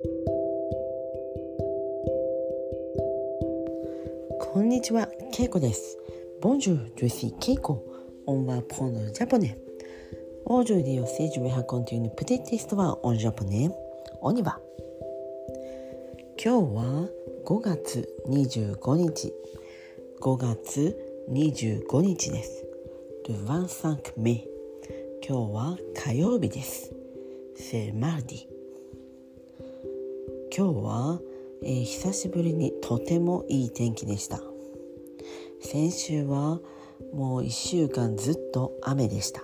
こんにちは、ケイコです。Bonjour, je suis Keiko. On va prendre le japonais. Aujourd'hui aussi, je vais raconter une petite histoire en japonais. On y va. 今日は5月25日。5月25日です。Le 25 mai。今日は火曜日です。C'est mardi。今日は、えー久しぶりにとてもいい天気でした。先週はもう1週間ずっと雨でした。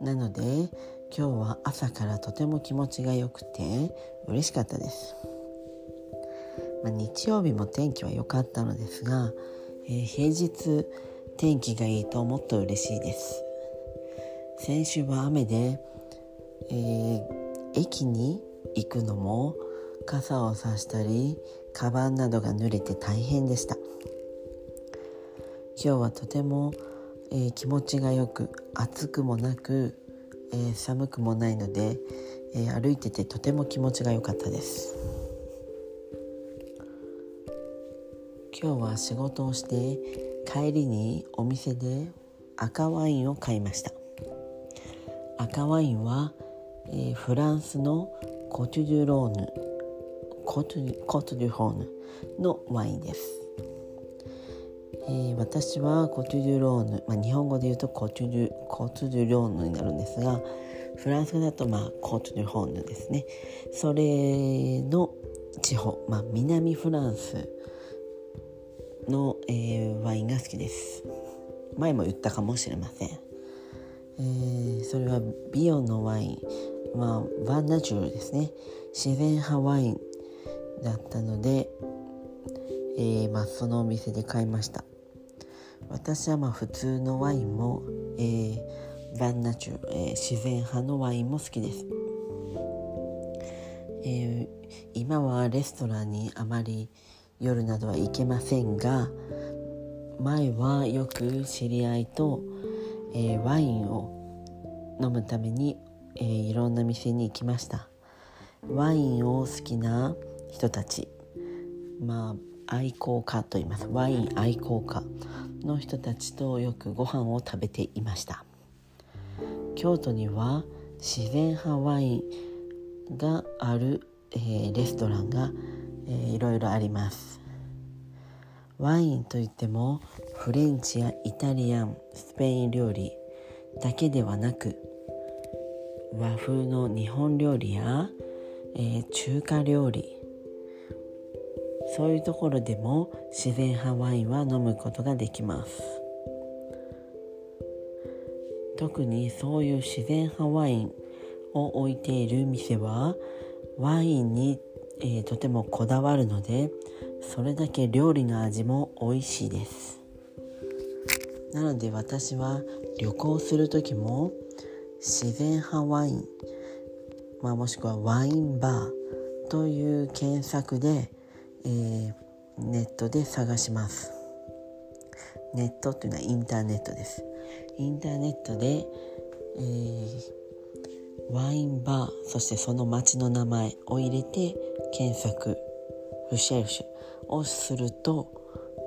なので今日は朝からとても気持ちが良くて嬉しかったです、まあ、日曜日も天気は良かったのですが、えー平日天気がいいともっと嬉しいです。先週は雨で、えー駅に行くのも傘をさしたりカバンなどが濡れて大変でした。今日はとても、えー気持ちがよく暑くもなく、えー寒くもないので、えー歩いててとても気持ちが良かったです。今日は仕事をして帰りにお店で赤ワインを買いました。赤ワインは、えーフランスのコトゥ・デュ・ローヌ Côtes Côtes du Rhône のワインです。えー私はコトゥ・デュ・ローヌ、まあ、日本語で言うとコトゥ・デュコトゥ・デュ・ローヌになるんですがフランス語だと、まあ、 Côtes du Rhône ですね。それの地方、まあ、南フランスの、えーワインが好きです。前も言ったかもしれません、えーそれはビオのワイン、まあ、バンナチュールですね。自然派ワインだったので、えーまあ、そのお店で買いました。私はまあ普通のワインも、えーバンナチュール、えー自然派のワインも好きです、えー今はレストランにあまり夜などは行けませんが前はよく知り合いと、えーワインを飲むために、えーいろんな店に行きました。ワインを好きな人たち。まあ愛好家と言います。ワイン愛好家の人たちとよくご飯を食べていました。京都には自然派ワインがある、えーレストランが、えーいろいろあります。ワインといってもフレンチやイタリアンスペイン料理だけではなく和風の日本料理や、えー中華料理。そういうところでも自然派ワインは飲むことができます。特にそういう自然派ワインを置いている店はワインに、えーとてもこだわるのでそれだけ料理の味も美味しいです。なので私は旅行する時も自然派ワイン、まあ、もしくはワインバーという検索で、えーネットで探します。ネットというのはインターネットです。インターネットで、えーワインバーそしてその町の名前を入れて検索ルシェルシュをすると、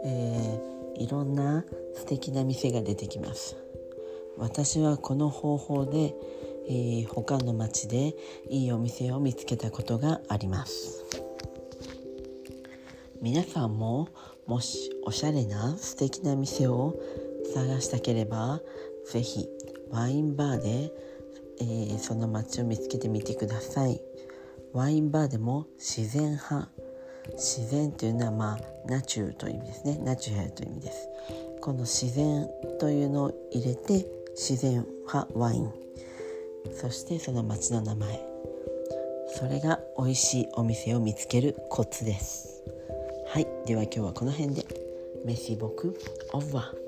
えーいろんな素敵な店が出てきます。私はこの方法で、えー他の町でいいお店を見つけたことがあります。皆さんももしおしゃれな素敵な店を探したければぜひワインバーで、えーその街を見つけてみてください。ワインバーでも自然派。自然というのはまあナチュールという意味ですね。ナチュラルという意味です。この自然というのを入れて自然派ワイン。そしてその町の名前。それが美味しいお店を見つけるコツです。はい。では今日はこの辺で。メシボク。オーバー